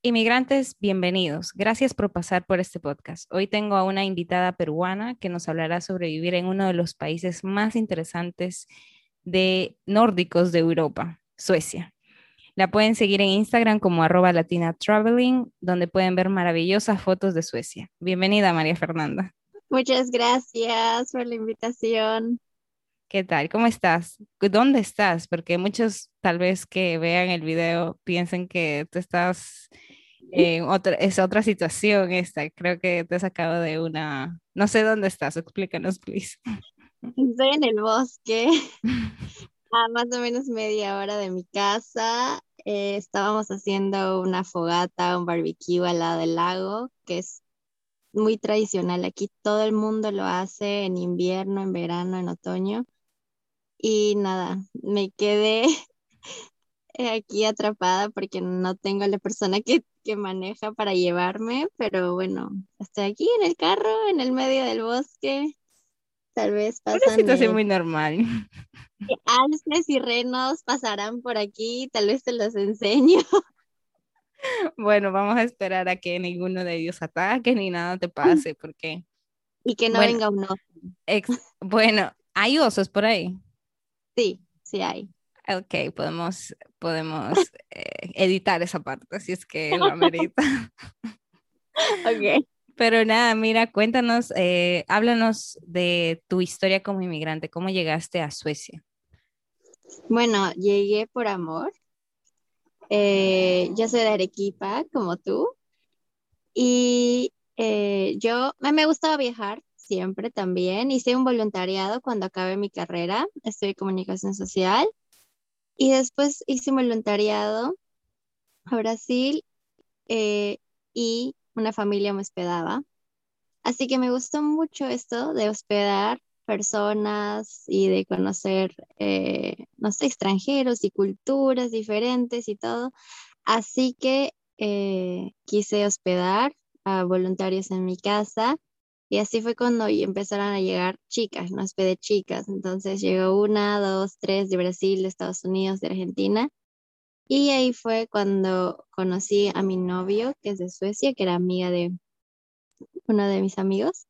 Inmigrantes, bienvenidos. Gracias por pasar por este podcast. Hoy tengo a una invitada peruana que nos hablará sobre vivir en uno de los países más interesantes de nórdicos de Europa, Suecia. La pueden seguir en Instagram como arroba latina traveling, donde pueden ver maravillosas fotos de Suecia. Bienvenida, María Fernanda. Muchas gracias por la invitación. ¿Qué tal? ¿Cómo estás? ¿Dónde estás? Porque muchos tal vez que vean el video piensen que tú estás otra, es otra situación esta. Creo que te has sacado de una. No sé dónde estás, explícanos, please. Estoy en el bosque, a más o menos media hora de mi casa. Eh, estábamos haciendo una fogata, un barbecue al lado del lago, que es muy tradicional. Aquí todo el mundo lo hace en invierno, en verano, en otoño. Y nada, me quedé aquí atrapada porque no tengo a la persona que, que, maneja para llevarme, pero bueno, estoy aquí en el carro, en el medio del bosque. Tal vez pasan. Una situación muy normal. Alces y renos pasarán por aquí, tal vez te los enseño. Bueno, vamos a esperar a que ninguno de ellos ataque ni nada te pase, porque. Y que no venga un oso. bueno, ¿hay osos por ahí? Sí, sí hay. Ok, podemos, podemos eh, editar esa parte, si es que lo amerita. ok. Pero nada, mira, cuéntanos, eh, háblanos de tu historia como inmigrante, ¿cómo llegaste a Suecia? Bueno, llegué por amor. Eh, yo soy de Arequipa, como tú. Y yo, me gustaba viajar siempre también. Hice un voluntariado cuando acabé mi carrera. Estudié comunicación social y después hice voluntariado a Brasil eh, y una familia me hospedaba. Así que me gustó mucho esto de hospedar personas y de conocer, eh, no sé, extranjeros y culturas diferentes y todo. Así que eh, quise hospedar a voluntarios en mi casa y así fue cuando empezaron a llegar chicas, no de chicas. Entonces llegó una, dos, tres de Brasil, de Estados Unidos, de Argentina. Y ahí fue cuando conocí a mi novio, que es de Suecia, que era amiga de uno de mis amigos.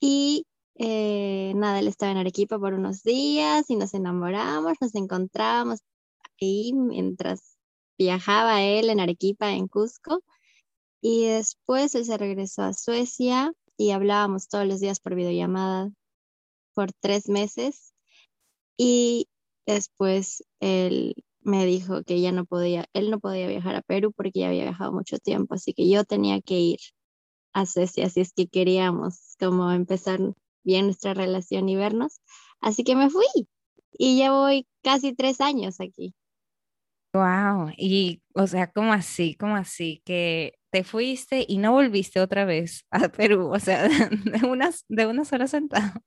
Y eh, nada, él estaba en Arequipa por unos días y nos enamoramos, nos encontramos ahí mientras viajaba él en Arequipa, en Cusco. Y después él se regresó a Suecia y hablábamos todos los días por videollamada por tres meses y después él me dijo que ya no podía, él no podía viajar a Perú porque ya había viajado mucho tiempo, así que yo tenía que ir a Suecia si es que queríamos como empezar bien nuestra relación y vernos. Así que me fui y ya voy casi tres años aquí. Wow, y o sea, ¿cómo así? ¿Cómo así? Que te fuiste y no volviste otra vez a Perú, o sea, de unas, de una sola sentada.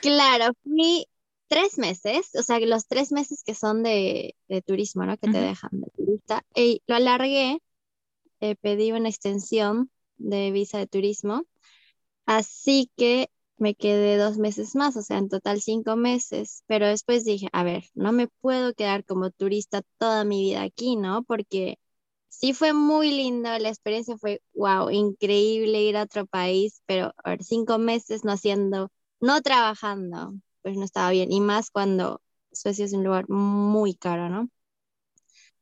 Claro, fui tres meses, o sea, los tres meses que son de, turismo, ¿no? Que te dejan de turista. Y lo alargué, eh, pedí una extensión de visa de turismo, así que me quedé dos meses más, o sea, en total cinco meses, pero después dije, a ver, no me puedo quedar como turista toda mi vida aquí, ¿no? Porque sí fue muy lindo, la experiencia fue, wow, increíble ir a otro país, pero a ver, cinco meses no haciendo, no trabajando, pues no estaba bien, y más cuando Suecia es un lugar muy caro, ¿no?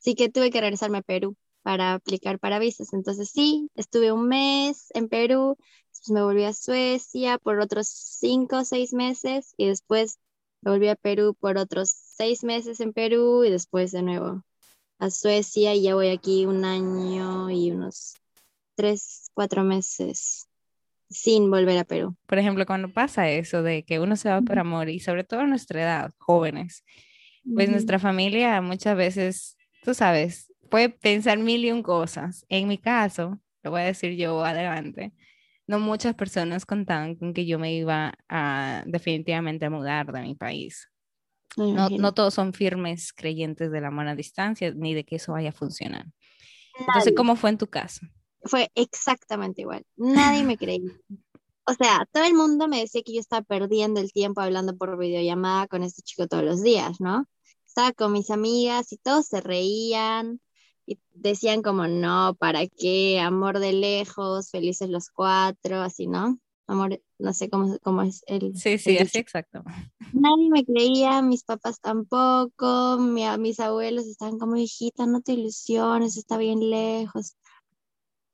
Así que tuve que regresarme a Perú para aplicar para visas. Entonces sí, estuve un mes en Perú, después me volví a Suecia por otros cinco o seis meses y después me volví a Perú por otros seis meses en Perú y después de nuevo a Suecia y ya voy aquí un año y unos tres, cuatro meses sin volver a Perú. Por ejemplo, cuando pasa eso de que uno se va por amor y sobre todo a nuestra edad, jóvenes, pues nuestra familia muchas veces, tú sabes, puede pensar mil y un cosas. En mi caso, lo voy a decir yo adelante, no muchas personas contaban con que yo me iba a definitivamente a mudar de mi país. No, no, todos son firmes creyentes del amor a distancia ni de que eso vaya a funcionar. Entonces, ¿cómo fue en tu caso? Fue exactamente igual. Nadie me creía. O sea, todo el mundo me decía que yo estaba perdiendo el tiempo hablando por videollamada con este chico todos los días, ¿no? Estaba con mis amigas y todos se reían y decían como, no, ¿para qué? Amor de lejos, felices los cuatro, así, ¿no? Amor, no sé cómo, cómo es el... Sí, sí, así exacto. Nadie me creía, mis papás tampoco, mis abuelos estaban como, hijita, no te ilusiones, está bien lejos.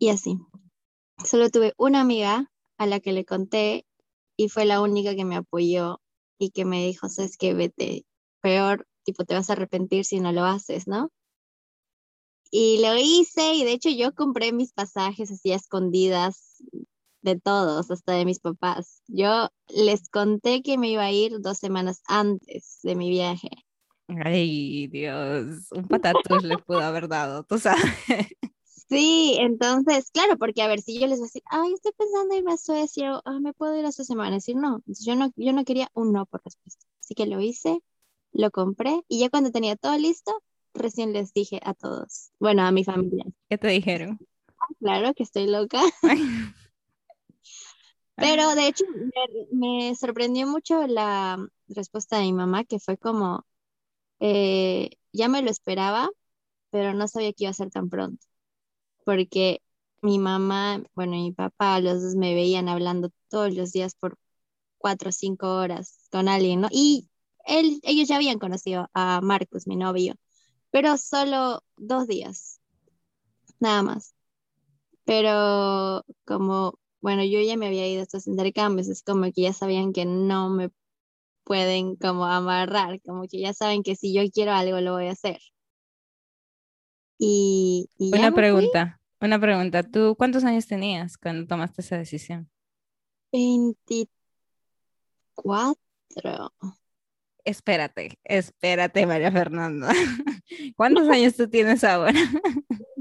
Y así. Solo tuve una amiga a la que le conté y fue la única que me apoyó y que me dijo, sabes que vete, peor, tipo, te vas a arrepentir si no lo haces, ¿no? Y lo hice y de hecho yo compré mis pasajes así a escondidas de todos, hasta de mis papás. Yo les conté que me iba a ir dos semanas antes de mi viaje. Ay, Dios, un patatús les pudo haber dado, tú sabes. Sí, entonces, claro, porque a ver, si yo les voy a decir, ay, estoy pensando irme a Suecia, ah, me puedo ir a esta semana, decir no, yo no, yo no quería un no por respuesta. Así que lo hice, lo compré y ya cuando tenía todo listo, recién les dije a todos, bueno, a mi familia. ¿Qué te dijeron? Claro que estoy loca. Pero de hecho me, sorprendió mucho la respuesta de mi mamá, que fue como, eh, ya me lo esperaba, pero no sabía que iba a ser tan pronto, porque mi mamá, bueno, mi papá, los dos me veían hablando todos los días por cuatro o cinco horas con alguien, ¿no? Y él, ellos ya habían conocido a Marcos, mi novio, pero solo dos días, nada más. Pero como, bueno, yo ya me había ido a estos intercambios, es como que ya sabían que no me pueden como amarrar, como que ya saben que si yo quiero algo lo voy a hacer. Y, una pregunta, una pregunta. ¿Tú cuántos años tenías cuando tomaste esa decisión? 24 espérate, espérate, María Fernanda. ¿Cuántos años tú tienes ahora?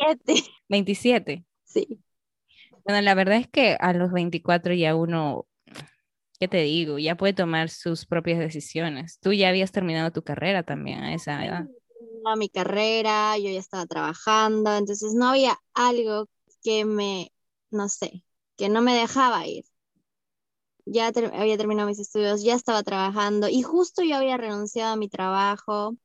27. 27. Sí. Bueno, la verdad es que a los 24 ya uno, ¿qué te digo? Ya puede tomar sus propias decisiones. Tú ya habías terminado tu carrera también a esa edad. No, mi carrera, yo ya estaba trabajando, entonces no había algo que me, no sé, que no me dejaba ir ya había terminado mis estudios, ya estaba trabajando y justo yo había renunciado a mi trabajo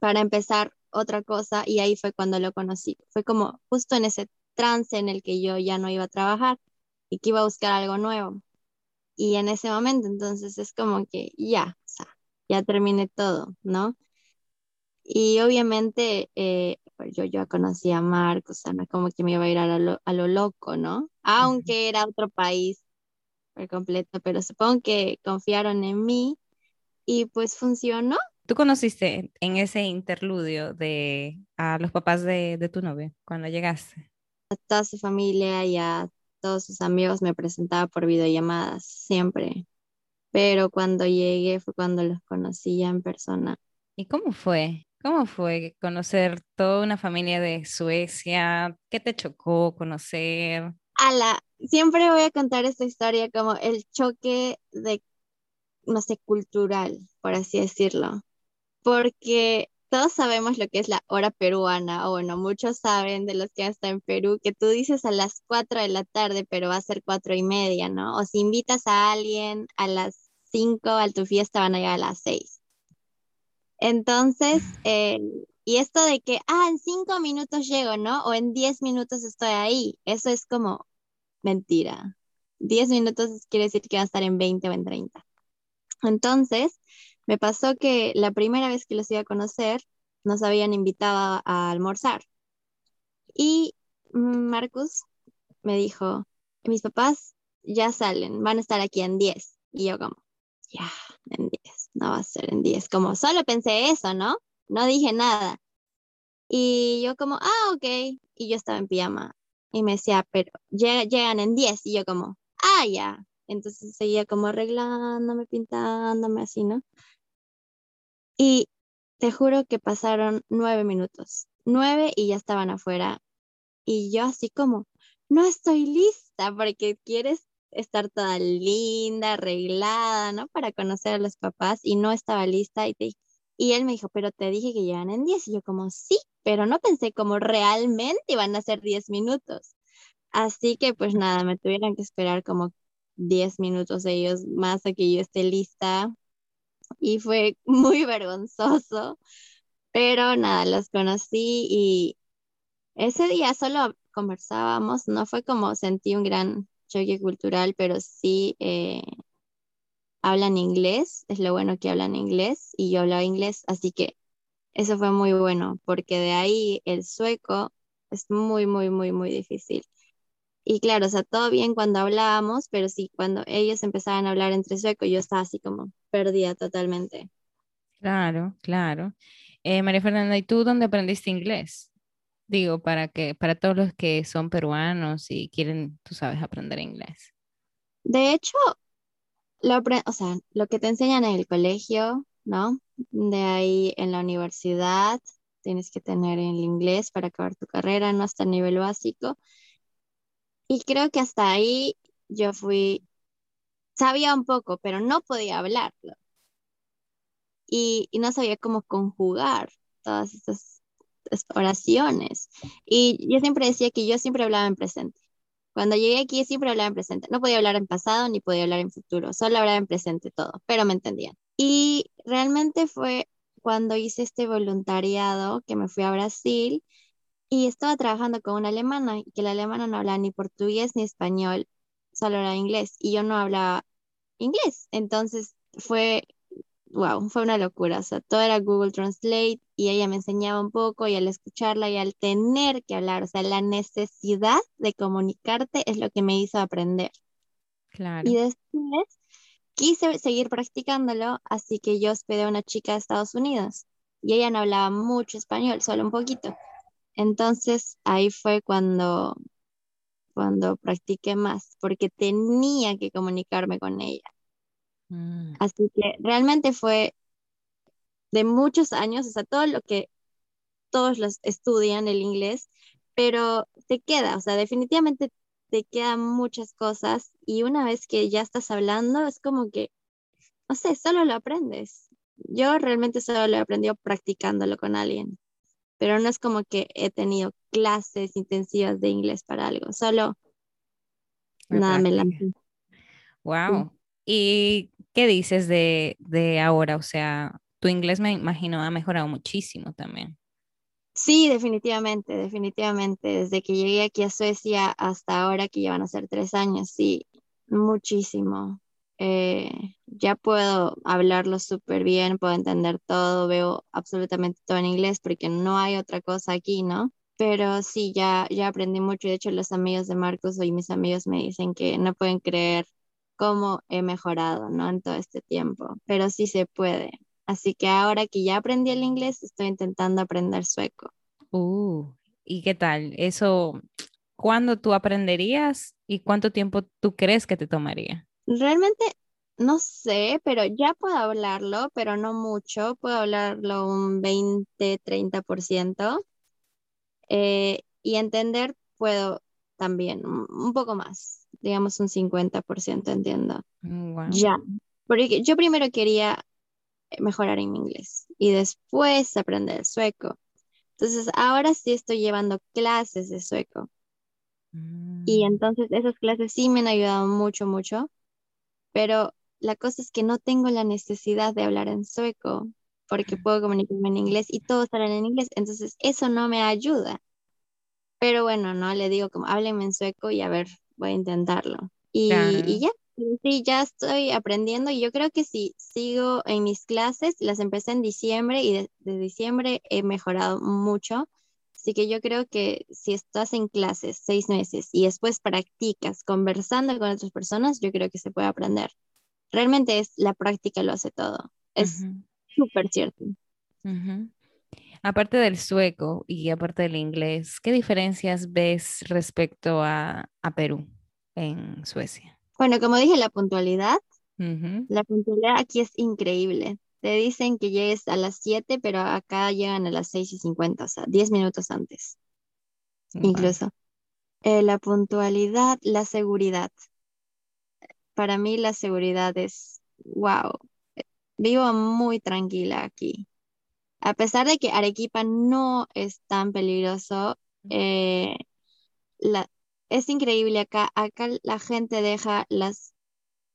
para empezar otra cosa y ahí fue cuando lo conocí. Fue como justo en ese trance en el que yo ya no iba a trabajar y que iba a buscar algo nuevo. Y en ese momento, entonces es como que ya, o sea, ya terminé todo, ¿no? Y obviamente eh, yo ya conocía a Marcos, o sea, no como que me iba a ir a lo, a lo loco, ¿no? Aunque era otro país por completo, pero supongo que confiaron en mí y pues funcionó. ¿Tú conociste en ese interludio de a los papás de, de tu novio cuando llegaste? A toda su familia y a todos sus amigos me presentaba por videollamadas siempre, pero cuando llegué fue cuando los conocí ya en persona. ¿Y cómo fue? ¿Cómo fue conocer toda una familia de Suecia? ¿Qué te chocó conocer? Ala, siempre voy a contar esta historia como el choque de, no sé, cultural, por así decirlo, porque todos sabemos lo que es la hora peruana, o bueno, muchos saben de los que están en Perú, que tú dices a las 4 de la tarde, pero va a ser cuatro y media, ¿no? O si invitas a alguien a las 5 a tu fiesta, van a llegar a las 6. Entonces, eh, y esto de que, ah, en 5 minutos llego, ¿no? O en 10 minutos estoy ahí, eso es como mentira. 10 minutos quiere decir que va a estar en 20 o en 30. Entonces, me pasó que la primera vez que los iba a conocer, nos habían invitado a almorzar. Y Marcus me dijo, mis papás ya salen, van a estar aquí en 10. Y yo como, ya, en 10, no va a ser en 10. Como solo pensé eso, ¿no? No dije nada. Y yo como, ah, ok. Y yo estaba en pijama y me decía, pero llegan en 10 y yo como, ah, ya. Entonces seguía como arreglándome, pintándome así, ¿no? Y te juro que pasaron nueve minutos, nueve y ya estaban afuera. Y yo así como, no estoy lista porque quieres estar toda linda, arreglada, ¿no? Para conocer a los papás y no estaba lista y, te, y él me dijo, pero te dije que llegan en 10 y yo como, sí, pero no pensé como realmente iban a ser 10 minutos. Así que pues nada, me tuvieron que esperar como 10 minutos ellos más a que yo esté lista y fue muy vergonzoso, pero nada, los conocí y ese día solo conversábamos, no fue como sentí un gran choque cultural, pero sí eh, hablan inglés, es lo bueno que hablan inglés y yo hablaba inglés, así que eso fue muy bueno, porque de ahí el sueco es muy, muy, muy, muy difícil. Y claro, o sea, todo bien cuando hablábamos, pero sí, cuando ellos empezaban a hablar entre sueco, yo estaba así como perdida totalmente. Claro, claro. Eh, María Fernanda, ¿y tú dónde aprendiste inglés? Digo, para que, para todos los que son peruanos y quieren, tú sabes, aprender inglés. De hecho, lo, o sea, lo que te enseñan en el colegio, ¿no? De ahí en la universidad, tienes que tener el inglés para acabar tu carrera, no hasta el nivel básico. Y creo que hasta ahí yo fui, sabía un poco, pero no podía hablarlo. Y, no sabía cómo conjugar todas estas, oraciones. Y yo siempre decía que yo siempre hablaba en presente. Cuando llegué aquí siempre hablaba en presente. No podía hablar en pasado ni podía hablar en futuro, solo hablaba en presente todo, pero me entendían. Y realmente fue cuando hice este voluntariado que me fui a Brasil y estaba trabajando con una alemana y que la alemana no hablaba ni portugués ni español, solo era inglés y yo no hablaba inglés. Entonces fue, wow, fue una locura. O sea, todo era Google Translate y ella me enseñaba un poco y al escucharla y al tener que hablar, o sea, la necesidad de comunicarte es lo que me hizo aprender. Claro. Y después quise seguir practicándolo, así que yo hospedé a una chica de Estados Unidos y ella no hablaba mucho español, solo un poquito. Entonces ahí fue cuando, cuando practiqué más, porque tenía que comunicarme con ella. Mm. Así que realmente fue de muchos años, o sea, todo lo que todos los estudian el inglés, pero te queda, o sea, definitivamente te quedan muchas cosas y una vez que ya estás hablando es como que, no sé, solo lo aprendes. Yo realmente solo lo he aprendido practicándolo con alguien pero no es como que he tenido clases intensivas de inglés para algo, solo nada me lancé. Wow. ¿Y qué dices de, de ahora? O sea, tu inglés me imagino ha mejorado muchísimo también. Sí, definitivamente, definitivamente. Desde que llegué aquí a Suecia hasta ahora, que ya van a ser tres años, sí, muchísimo. Eh, ya puedo hablarlo súper bien, puedo entender todo, veo absolutamente todo en inglés porque no hay otra cosa aquí, ¿no? Pero sí, ya, ya aprendí mucho. De hecho, los amigos de Marcos y mis amigos me dicen que no pueden creer cómo he mejorado, ¿no? En todo este tiempo, pero sí se puede. Así que ahora que ya aprendí el inglés, estoy intentando aprender sueco. Uh, ¿y qué tal? Eso, ¿cuándo tú aprenderías y cuánto tiempo tú crees que te tomaría? Realmente no sé, pero ya puedo hablarlo, pero no mucho. Puedo hablarlo un 20, 30%. Eh, y entender puedo también un poco más, digamos un 50% entiendo. Mm, ya, porque yo primero quería mejorar en mi inglés y después aprender sueco. Entonces, ahora sí estoy llevando clases de sueco. Y mm. entonces esas clases sí me han ayudado mucho, mucho pero la cosa es que no tengo la necesidad de hablar en sueco porque puedo comunicarme en inglés y todos hablan en inglés, entonces eso no me ayuda. Pero bueno, no le digo como háblenme en sueco y a ver, voy a intentarlo. Y, ya, sí, ya estoy aprendiendo y yo creo que si sigo en mis clases, las empecé en diciembre y de diciembre he mejorado mucho. Así que yo creo que si estás en clases seis meses y después practicas conversando con otras personas, yo creo que se puede aprender. Realmente es la práctica lo hace todo. Es súper cierto. Aparte del sueco y aparte del inglés, ¿qué diferencias ves respecto a, Perú en Suecia? Bueno, como dije, la puntualidad. La puntualidad aquí es increíble. Te dicen que llegues a las 7, pero acá llegan a las 6 y 50, o sea, 10 minutos antes. Incluso. Eh, la puntualidad, la seguridad. Para mí la seguridad es, wow, vivo muy tranquila aquí. A pesar de que Arequipa no es tan peligroso, eh, es increíble acá. Acá la gente deja las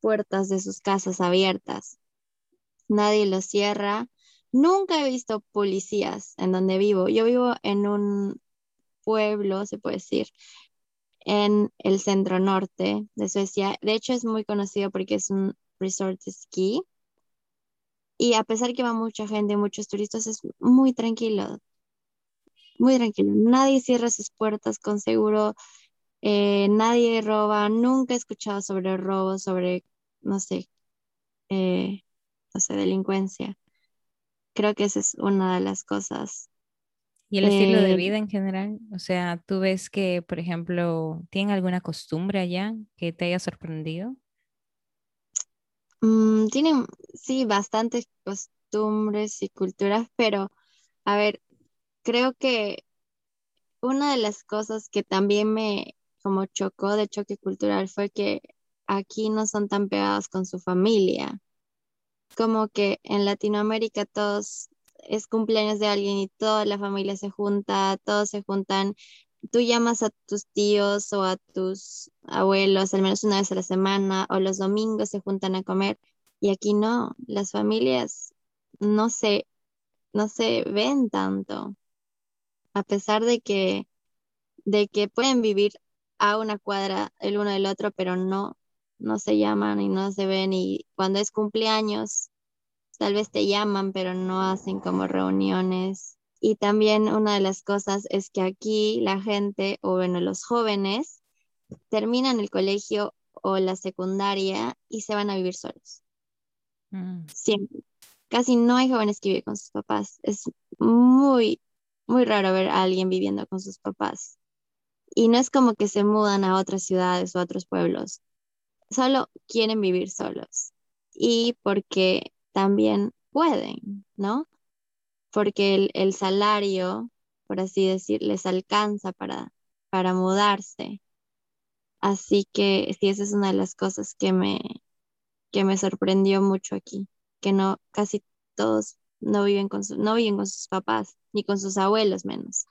puertas de sus casas abiertas. Nadie los cierra. Nunca he visto policías en donde vivo. Yo vivo en un pueblo, se puede decir, en el centro norte de Suecia. De hecho, es muy conocido porque es un resort de esquí. Y a pesar que va mucha gente, muchos turistas, es muy tranquilo, muy tranquilo. Nadie cierra sus puertas con seguro, eh, nadie roba, nunca he escuchado sobre robos, sobre, no sé, eh, no sé, delincuencia. Creo que esa es una de las cosas. ¿Y el estilo de eh, vida en general? O sea, ¿tú ves que, por ejemplo, tienen alguna costumbre allá que te haya sorprendido? Mm, tienen, sí, bastantes costumbres y culturas, pero, a ver, creo que una de las cosas que también me como chocó de choque cultural fue que aquí no son tan pegados con su familia. Como que en Latinoamérica todos es cumpleaños de alguien y toda la familia se junta, todos se juntan tú llamas a tus tíos o a tus abuelos al menos una vez a la semana o los domingos se juntan a comer y aquí no, las familias no se, no se ven tanto, a pesar de que, de que pueden vivir a una cuadra el uno del otro, pero no, no se llaman y no se ven y cuando es cumpleaños tal vez te llaman, pero no hacen como reuniones y también una de las cosas es que aquí la gente, o bueno, los jóvenes, terminan el colegio o la secundaria y se van a vivir solos. Mm. Siempre. Casi no hay jóvenes que viven con sus papás. Es muy, muy raro ver a alguien viviendo con sus papás. Y no es como que se mudan a otras ciudades o a otros pueblos. Solo quieren vivir solos. Y porque también pueden, ¿no? porque el, salario, por así decir, les alcanza para, para mudarse. Así que sí, esa es una de las cosas que me, que me sorprendió mucho aquí, que no, casi todos no viven con, no viven con sus papás, ni con sus abuelos menos.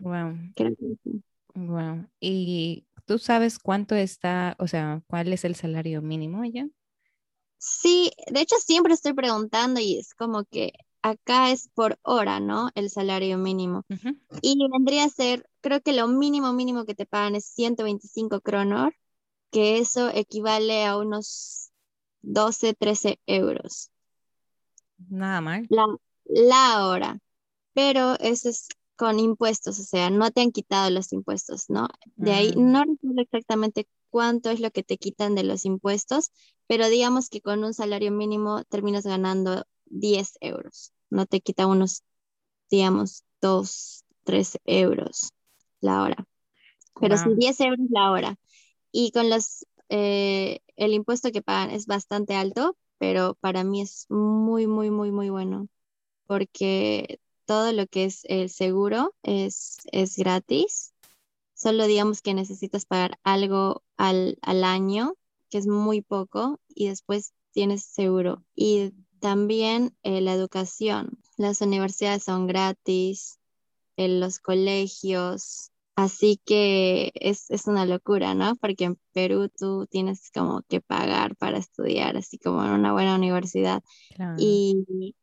Wow. Wow. ¿Y tú sabes cuánto está, o sea, cuál es el salario mínimo allá? Sí, de hecho siempre estoy preguntando y es como que acá es por hora, ¿no? El salario mínimo. Y vendría a ser, creo que lo mínimo mínimo que te pagan es 125 kronor, que eso equivale a unos 12, 13 euros. Nada mal. La, la hora. Pero eso es con impuestos, o sea, no te han quitado los impuestos, ¿no? De ahí mm. no recuerdo exactamente cuánto es lo que te quitan de los impuestos, pero digamos que con un salario mínimo terminas ganando 10 euros no te quita unos, digamos, 2, 3 euros la hora. Pero si 10 euros la hora. Y con los, eh, el impuesto que pagan es bastante alto, pero para mí es muy, muy, muy, muy bueno. Porque todo lo que es el seguro es, es gratis. Solo digamos que necesitas pagar algo al, al año, que es muy poco, y después tienes seguro. Y también eh, la educación. Las universidades son gratis, en los colegios, así que es, una locura, ¿no? Porque en Perú tú tienes como que pagar para estudiar, así como en una buena universidad. Y,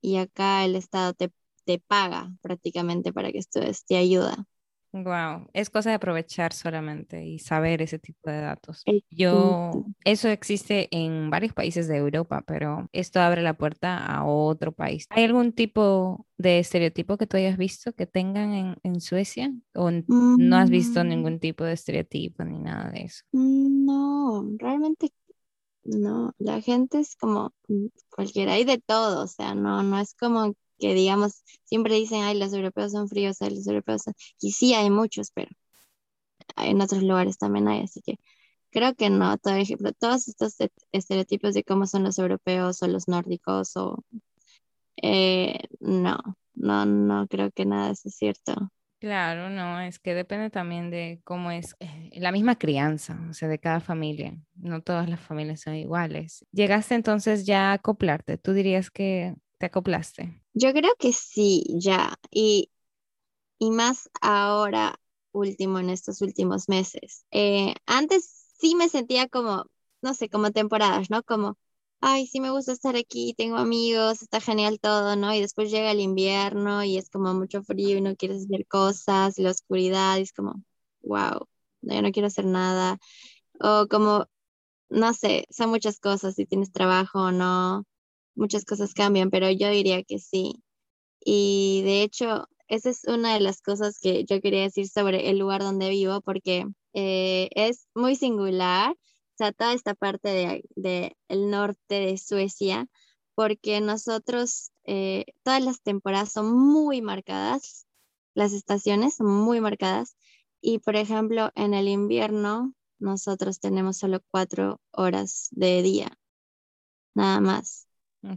y acá el Estado te, te paga prácticamente para que estudies, te ayuda. Wow, es cosa de aprovechar solamente y saber ese tipo de datos. Yo, eso existe en varios países de Europa, pero esto abre la puerta a otro país. ¿Hay algún tipo de estereotipo que tú hayas visto que tengan en, Suecia? ¿O no has visto mm. ningún tipo de estereotipo ni nada de eso? No, realmente no. La gente es como cualquiera, hay de todo, o sea, no, no es como que digamos, siempre dicen, ay, los europeos son fríos, ay, los europeos son... Y sí hay muchos, pero en otros lugares también hay, así que creo que no, todo ejemplo, todos estos estereotipos de cómo son los europeos o los nórdicos o... Eh, no, no, no creo que nada es cierto. Claro, no, es que depende también de cómo es eh, la misma crianza, o sea, de cada familia. No todas las familias son iguales. ¿Llegaste entonces ya a acoplarte? ¿Tú dirías que te acoplaste? Yo creo que sí, ya. Y, y más ahora último, en estos últimos meses. Eh, antes sí me sentía como, no sé, como temporadas, ¿no? Como, ay, sí me gusta estar aquí, tengo amigos, está genial todo, ¿no? Y después llega el invierno y es como mucho frío y no quieres hacer cosas, la oscuridad, y es como, wow, yo no quiero hacer nada. O como, no sé, son muchas cosas, si tienes trabajo o no, muchas cosas cambian, pero yo diría que sí. Y de hecho, esa es una de las cosas que yo quería decir sobre el lugar donde vivo, porque eh, es muy singular o sea, toda esta parte del de, el norte de Suecia, porque nosotros, eh, todas las temporadas son muy marcadas, las estaciones son muy marcadas, y por ejemplo, en el invierno nosotros tenemos solo cuatro horas de día, nada más.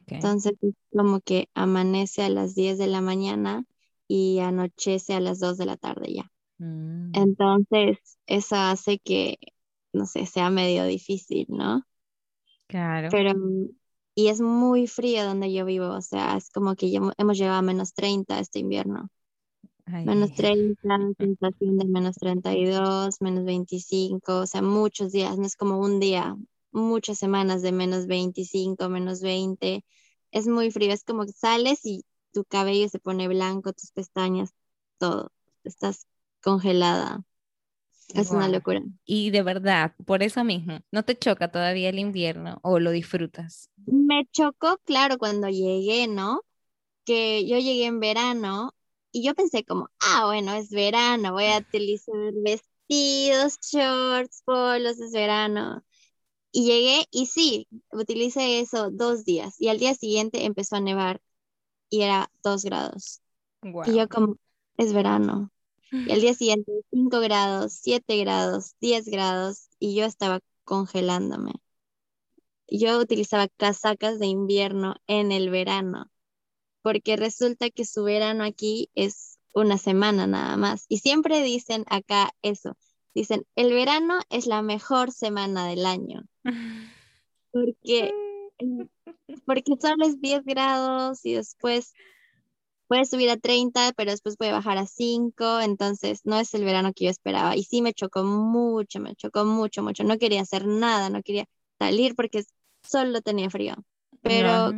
Entonces, como que amanece a las 10 de la mañana y anochece a las 2 de la tarde ya. Mm. Entonces, eso hace que no sé, sea medio difícil, ¿no? Claro. Pero, y es muy frío donde yo vivo, o sea, es como que hemos llegado a menos 30 este invierno. Menos 30, sensación de menos 32, menos 25, o sea, muchos días, no es como un día, muchas semanas de menos 25, menos 20. Es muy frío, es como que sales y tu cabello se pone blanco, tus pestañas, todo, estás congelada. Es una locura. Y de verdad, por eso mismo, ¿no te choca todavía el invierno o lo disfrutas? Me chocó, claro, cuando llegué, ¿no? Que yo llegué en verano y yo pensé como, ah, bueno, es verano, voy a utilizar vestidos, shorts, polos, es verano. Y llegué y sí, utilicé eso dos días y al día siguiente empezó a nevar y era dos grados. Y yo como, es verano. Y al día siguiente, 5 grados, 7 grados, 10 grados, y yo estaba congelándome. Yo utilizaba casacas de invierno en el verano, porque resulta que su verano aquí es una semana nada más. Y siempre dicen acá eso, dicen, el verano es la mejor semana del año. Porque, porque solo es 10 grados y después puede subir a 30, pero después puede bajar a 5, entonces no es el verano que yo esperaba. Y sí me chocó mucho, me chocó mucho, mucho. No quería hacer nada, no quería salir porque solo tenía frío. Pero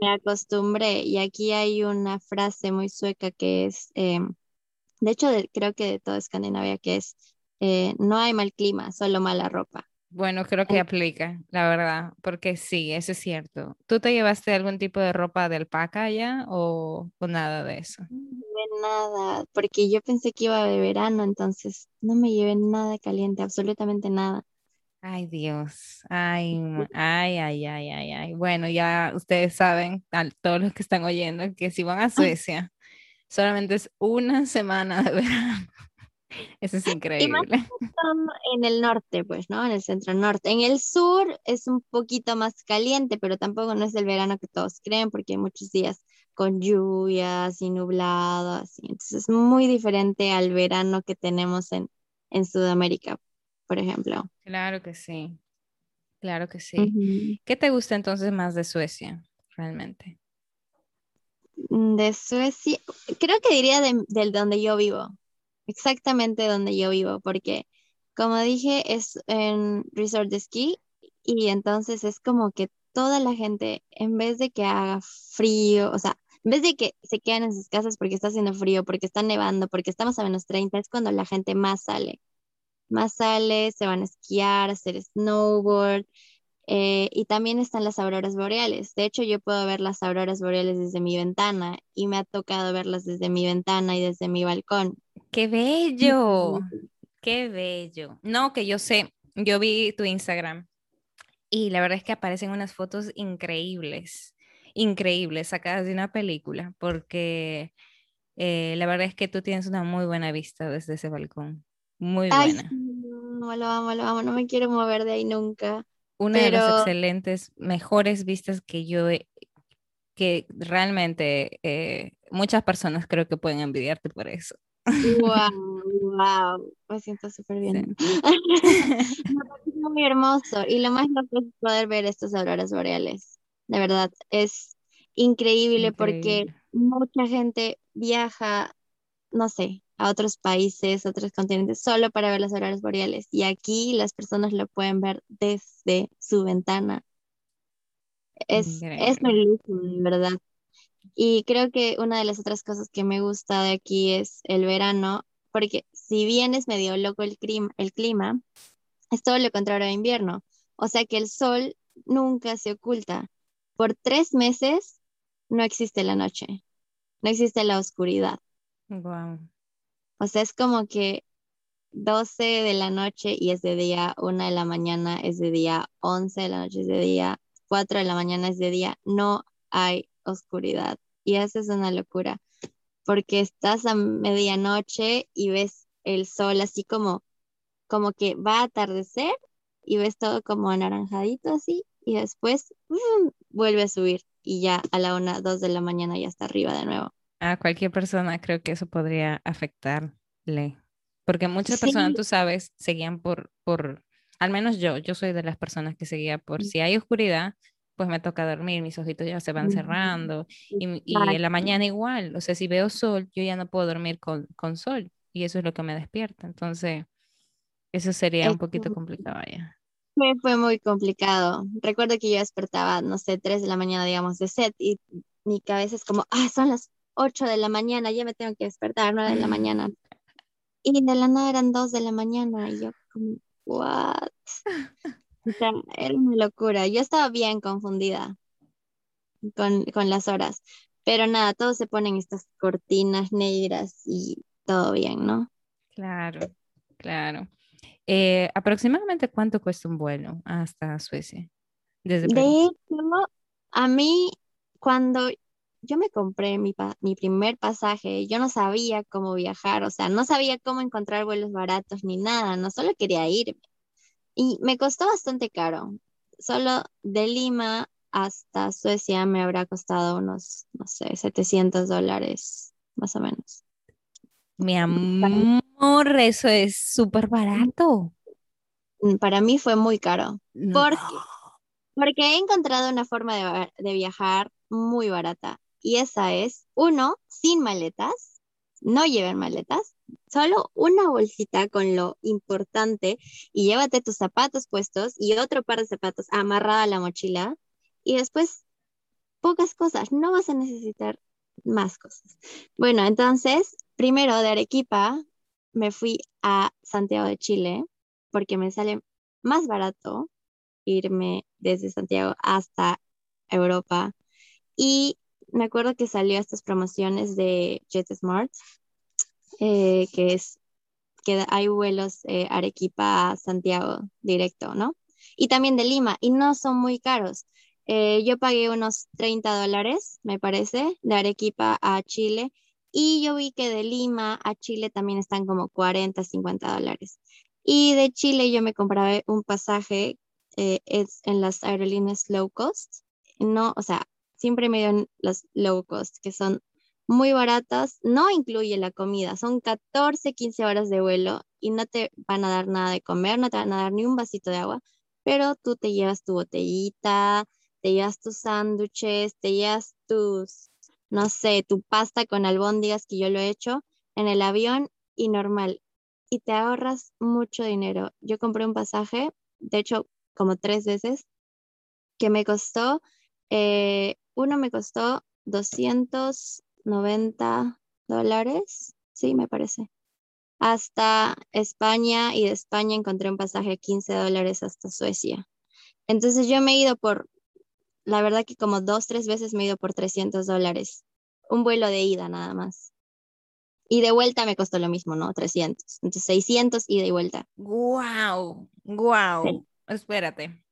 me acostumbré y aquí hay una frase muy sueca que es, eh, de hecho creo que de toda Escandinavia, que es, eh, no hay mal clima, solo mala ropa. Bueno, creo que aplica, la verdad, porque sí, eso es cierto. ¿Tú te llevaste algún tipo de ropa de alpaca ya o, nada de eso? No llevé nada, porque yo pensé que iba de verano, entonces no me llevé nada caliente, absolutamente nada. Ay, Dios. Ay, ay, ay, ay, ay, ay. Bueno, ya ustedes saben, todos los que están oyendo, que si van a Suecia, solamente es una semana de verano. Eso es increíble. en el norte, pues, ¿no? En el centro norte. En el sur es un poquito más caliente, pero tampoco no es el verano que todos creen, porque hay muchos días con lluvias y nublados. Entonces es muy diferente al verano que tenemos en, en Sudamérica, por ejemplo. Claro que sí. Claro que sí. ¿Qué te gusta entonces más de Suecia, realmente? De Suecia, creo que diría del donde yo vivo exactamente donde yo vivo, porque como dije, es en resort de esquí y entonces es como que toda la gente, en vez de que haga frío, o sea, en vez de que se queden en sus casas porque está haciendo frío, porque está nevando, porque estamos a menos 30, es cuando la gente más sale. Más sale, se van a esquiar, hacer snowboard. Eh, y también están las auroras boreales. De hecho, yo puedo ver las auroras boreales desde mi ventana y me ha tocado verlas desde mi ventana y desde mi balcón. ¡Qué bello! ¡Qué bello! No, que yo sé, yo vi tu Instagram y la verdad es que aparecen unas fotos increíbles. increíbles, sacadas de una película, porque eh, la verdad es que tú tienes una muy buena vista desde ese balcón. Muy buena. no, lo amo, lo amo, no me quiero mover de ahí nunca. Una de las excelentes, mejores vistas que yo he, que realmente eh, muchas personas creo que pueden envidiarte por eso. Wow, wow, me siento súper bien. muy hermoso y lo más loco es poder ver estas auroras boreales. De verdad, es increíble, porque mucha gente viaja, no sé, a otros países, a otros continentes, solo para ver las auroras boreales. Y aquí las personas lo pueden ver desde su ventana. Es, es muy lindo, verdad. Y creo que una de las otras cosas que me gusta de aquí es el verano, porque si bien es medio loco el clima, el clima es todo lo contrario a invierno. O sea que el sol nunca se oculta. Por tres meses no existe la noche, no existe la oscuridad. Wow. O sea, es como que 12 de la noche y es de día, 1 de la mañana es de día, 11 de la noche es de día, 4 de la mañana es de día, no hay oscuridad. Y eso es una locura, porque estás a medianoche y ves el sol así como, como que va a atardecer y ves todo como anaranjadito así y después vuelve a subir y ya a la una, dos de la mañana ya está arriba de nuevo. A cualquier persona creo que eso podría afectarle, porque muchas personas, tú sabes, seguían por, por, al menos yo, yo soy de las personas que seguía por, si hay oscuridad, pues me toca dormir, mis ojitos ya se van cerrando y, y, en la mañana igual, o sea, si veo sol, yo ya no puedo dormir con, con sol y eso es lo que me despierta, entonces eso sería un poquito complicado ya. Fue, fue muy complicado. Recuerdo que yo despertaba, no sé, 3 de la mañana, digamos, de set y mi cabeza es como, ah, son las 8 de la mañana, ya me tengo que despertar, 9 de la mañana. Y de la nada eran 2 de la mañana y yo como, what? O sea, era una locura. Yo estaba bien confundida con, con las horas, pero nada, todos se ponen estas cortinas negras y todo bien, ¿no? Claro, claro. Eh, ¿Aproximadamente cuánto cuesta un vuelo hasta Suecia? Desde de hecho, a mí, cuando yo me compré mi, mi primer pasaje, yo no sabía cómo viajar, o sea, no sabía cómo encontrar vuelos baratos ni nada, no solo quería irme. Y me costó bastante caro. Solo de Lima hasta Suecia me habrá costado unos, no sé, 700 dólares, más o menos. Mi amor, eso es súper barato. Mm, para mí fue muy caro. Porque, porque he encontrado una forma de, de viajar muy barata. Y esa es, uno, sin maletas, no lleven maletas, solo una bolsita con lo importante y llévate tus zapatos puestos y otro par de zapatos amarrada a la mochila y después pocas cosas, no vas a necesitar más cosas. Bueno, entonces, primero de Arequipa me fui a Santiago de Chile porque me sale más barato irme desde Santiago hasta Europa y me acuerdo que salió estas promociones de JetSmart eh, que es que hay vuelos eh, Arequipa a Santiago directo, ¿no? Y también de Lima, y no son muy caros. Eh, yo pagué unos 30 dólares, me parece, de Arequipa a Chile, y yo vi que de Lima a Chile también están como 40, 50 dólares. Y de Chile yo me compraba un pasaje es en las aerolíneas low cost, no, o sea, siempre me dieron las low cost, que son muy baratas, no incluye la comida, son 14, 15 horas de vuelo y no te van a dar nada de comer, no te van a dar ni un vasito de agua, pero tú te llevas tu botellita, te llevas tus sándwiches, te llevas tus, no sé, tu pasta con albóndigas que yo lo he hecho en el avión y normal. Y te ahorras mucho dinero. Yo compré un pasaje, de hecho, como tres veces, que me costó, eh, uno me costó 200 90 dólares, sí, me parece. Hasta España y de España encontré un pasaje de 15 dólares hasta Suecia. Entonces yo me he ido por, la verdad que como dos, tres veces me he ido por 300 dólares. Un vuelo de ida nada más. Y de vuelta me costó lo mismo, ¿no? 300. Entonces 600 ida y vuelta. ¡Guau! ¡Guau! Espérate.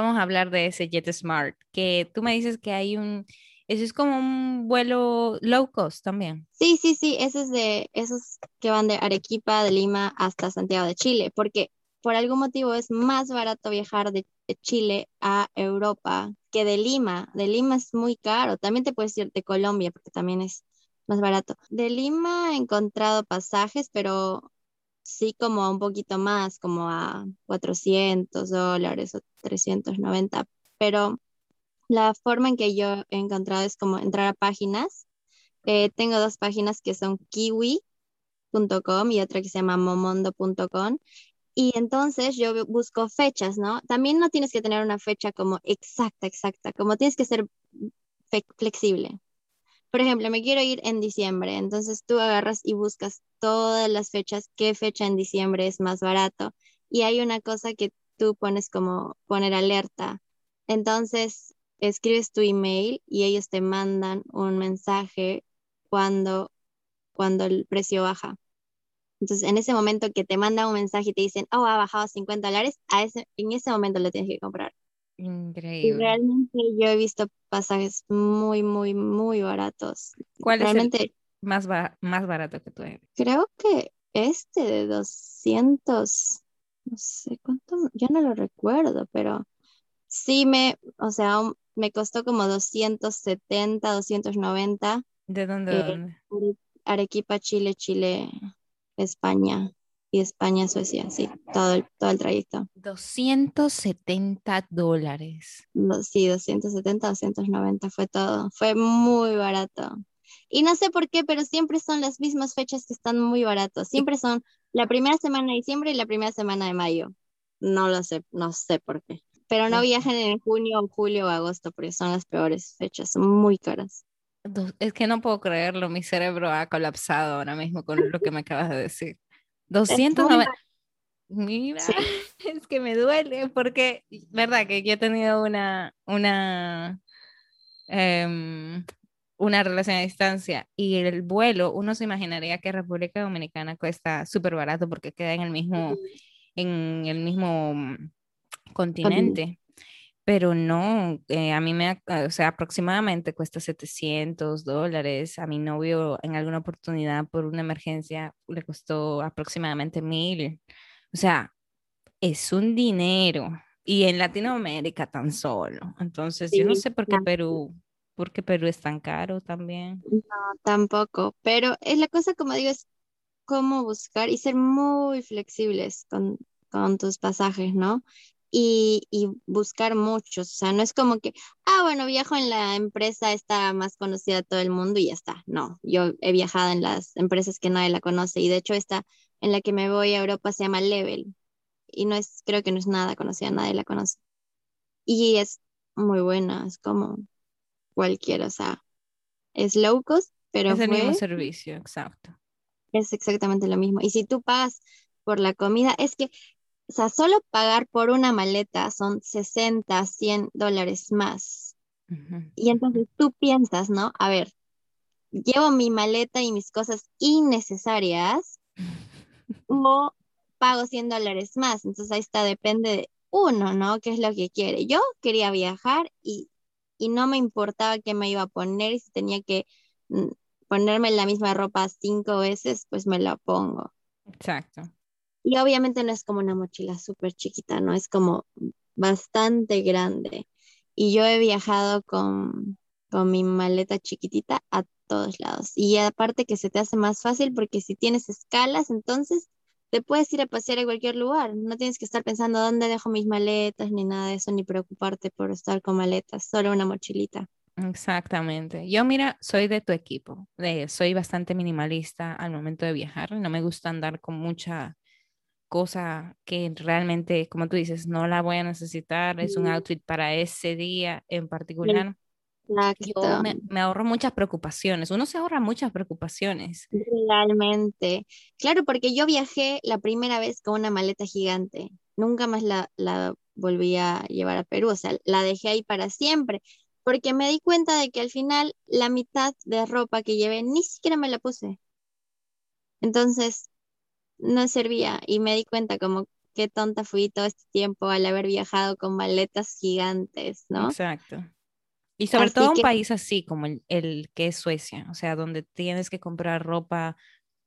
Vamos a hablar de ese JetSmart, que tú me dices que hay un, eso es como un vuelo low cost también. Sí, sí, sí, ese es de esos que van de Arequipa, de Lima hasta Santiago de Chile, porque por algún motivo es más barato viajar de Chile a Europa que de Lima. De Lima es muy caro. También te puedes ir de Colombia porque también es más barato. De Lima he encontrado pasajes, pero sí como un poquito más, como a 400 dólares o 390. Pero la forma en que yo he encontrado es como entrar a páginas. Eh, tengo dos páginas que son kiwi.com y otra que se llama momondo.com y entonces yo busco fechas, ¿no? También no tienes que tener una fecha como exacta, exacta, como tienes que ser flexible. Por ejemplo, me quiero ir en diciembre, entonces tú agarras y buscas todas las fechas, qué fecha en diciembre es más barato. Y hay una cosa que tú pones como poner alerta. Entonces, escribes tu email y ellos te mandan un mensaje cuando, cuando el precio baja. Entonces, en ese momento que te mandan un mensaje y te dicen, oh, ha bajado 50 dólares, a ese, en ese momento lo tienes que comprar. Increíble. Y realmente yo he visto pasajes muy, muy, muy baratos. ¿Cuál es el más, más barato que tú Creo que este de 200, no sé cuánto, ya no lo recuerdo, pero sí me, o sea, me costó como 270, 290. ¿De dónde? Eh, dónde? Arequipa, Chile, Chile, España y España, Suecia, sí, todo el, todo el trayecto. 270 dólares. sí, 270, 290 fue todo. Fue muy barato. Y no sé por qué, pero siempre son las mismas fechas que están muy baratos. Siempre son la primera semana de diciembre y la primera semana de mayo. No lo sé, no sé por qué. Pero no viajen en junio, julio o agosto porque son las peores fechas, son muy caras. Es que no puedo creerlo, mi cerebro ha colapsado ahora mismo con lo que me acabas de decir. 290. Mira, es que me duele porque, verdad, que yo he tenido una, una, em, una relación a distancia y el vuelo, uno se imaginaría que República Dominicana cuesta súper barato porque queda en el mismo, en el mismo continente pero no, eh, a mí me, o sea, aproximadamente cuesta 700 dólares. A mi novio en alguna oportunidad por una emergencia le costó aproximadamente mil. O sea, es un dinero. Y en Latinoamérica tan solo. Entonces, yo no sé por qué Perú, por qué Perú es tan caro también. No, tampoco. Pero es la cosa, como digo, es cómo buscar y ser muy flexibles con, con tus pasajes, ¿no? Y, buscar muchos. O sea, no es como que, ah, bueno, viajo en la empresa esta más conocida de todo el mundo y ya está. No, yo he viajado en las empresas que nadie la conoce y de hecho esta en la que me voy a Europa se llama Level y no es, creo que no es nada conocida, nadie la conoce. Y es muy buena, es como cualquiera, o sea, es low cost, pero es el mismo servicio, exacto. Es exactamente lo mismo. Y si tú pagas por la comida, es que o sea, solo pagar por una maleta son 60, 100 dólares más. Y entonces tú piensas, ¿no? A ver, llevo mi maleta y mis cosas innecesarias o pago 100 dólares más. Entonces ahí está, depende de uno, ¿no? ¿Qué es lo que quiere? Yo quería viajar y, y no me importaba qué me iba a poner y si tenía que mm, ponerme la misma ropa cinco veces, pues me la pongo. Exacto. Y obviamente no es como una mochila súper chiquita, ¿no? Es como bastante grande. Y yo he viajado con, con mi maleta chiquitita a todos lados. Y aparte que se te hace más fácil porque si tienes escalas, entonces te puedes ir a pasear a cualquier lugar. No tienes que estar pensando dónde dejo mis maletas ni nada de eso, ni preocuparte por estar con maletas, solo una mochilita. Exactamente. Yo, mira, soy de tu equipo. soy bastante minimalista al momento de viajar. No me gusta andar con mucha cosa que realmente, como tú dices, no la voy a necesitar, es un outfit para ese día en particular. Yo me, ahorro muchas preocupaciones, uno se ahorra muchas preocupaciones. Realmente, claro, porque yo viajé la primera vez con una maleta gigante, nunca más la, la volví a llevar a Perú, o sea, la dejé ahí para siempre, porque me di cuenta de que al final la mitad de ropa que llevé ni siquiera me la puse. Entonces, no servía y me di cuenta como qué tonta fui todo este tiempo al haber viajado con maletas gigantes, ¿no? Exacto. Y sobre todo un país así como el, el, que es Suecia, o sea, donde tienes que comprar ropa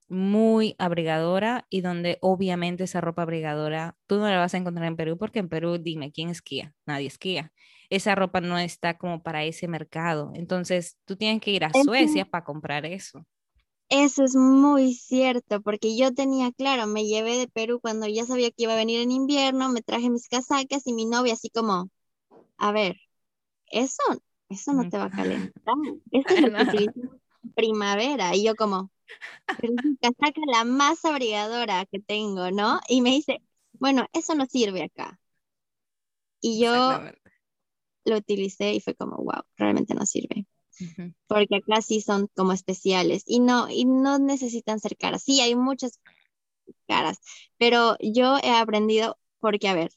muy abrigadora y donde obviamente esa ropa abrigadora tú no la vas a encontrar en Perú porque en Perú, dime, ¿quién esquía? Nadie esquía. Esa ropa no está como para ese mercado. Entonces, tú tienes que ir a Suecia para comprar eso. Eso es muy cierto, porque yo tenía, claro, me llevé de Perú cuando ya sabía que iba a venir en invierno, me traje mis casacas y mi novia así como, a ver, eso, eso no te va a calentar, eso es lo que primavera. Y yo como, pero es mi casaca la más abrigadora que tengo, ¿no? Y me dice, bueno, eso no sirve acá. Y yo lo utilicé y fue como, wow, realmente no sirve porque acá sí son como especiales y no, y no necesitan ser caras. Sí, hay muchas caras, pero yo he aprendido porque, a ver,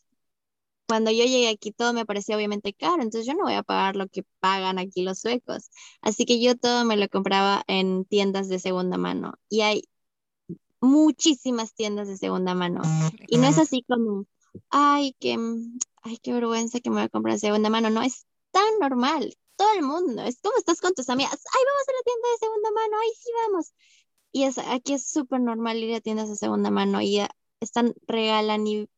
cuando yo llegué aquí todo me parecía obviamente caro, entonces yo no voy a pagar lo que pagan aquí los suecos. Así que yo todo me lo compraba en tiendas de segunda mano y hay muchísimas tiendas de segunda mano. Y no es así como, ay, qué, ay, qué vergüenza que me voy a comprar en segunda mano. No, es tan normal todo el mundo. Es como estás con tus amigas. Ay, vamos a la tienda de segunda mano. Ay, sí, vamos. Y es, aquí es súper normal ir a tiendas de segunda mano y están, regalan y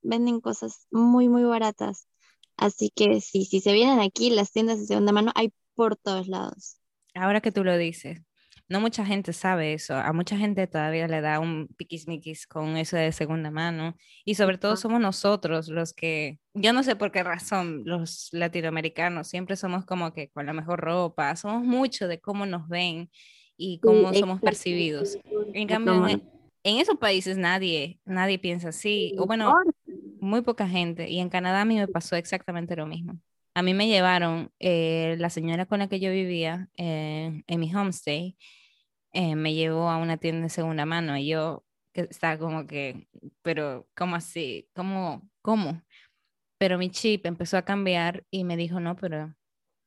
venden cosas muy, muy baratas. Así que sí, si se vienen aquí, las tiendas de segunda mano hay por todos lados. Ahora que tú lo dices, no mucha gente sabe eso. A mucha gente todavía le da un piquismiquis con eso de segunda mano. Y sobre todo somos nosotros los que, yo no sé por qué razón, los latinoamericanos siempre somos como que con la mejor ropa, somos mucho de cómo nos ven y cómo somos percibidos. En cambio, en, esos países nadie, nadie piensa así. O bueno, muy poca gente. Y en Canadá a mí me pasó exactamente lo mismo. A mí me llevaron, eh, la señora con la que yo vivía eh, en mi homestay, eh, me llevó a una tienda de segunda mano y yo estaba como que, pero ¿cómo así? ¿Cómo? ¿Cómo? Pero mi chip empezó a cambiar y me dijo, no, pero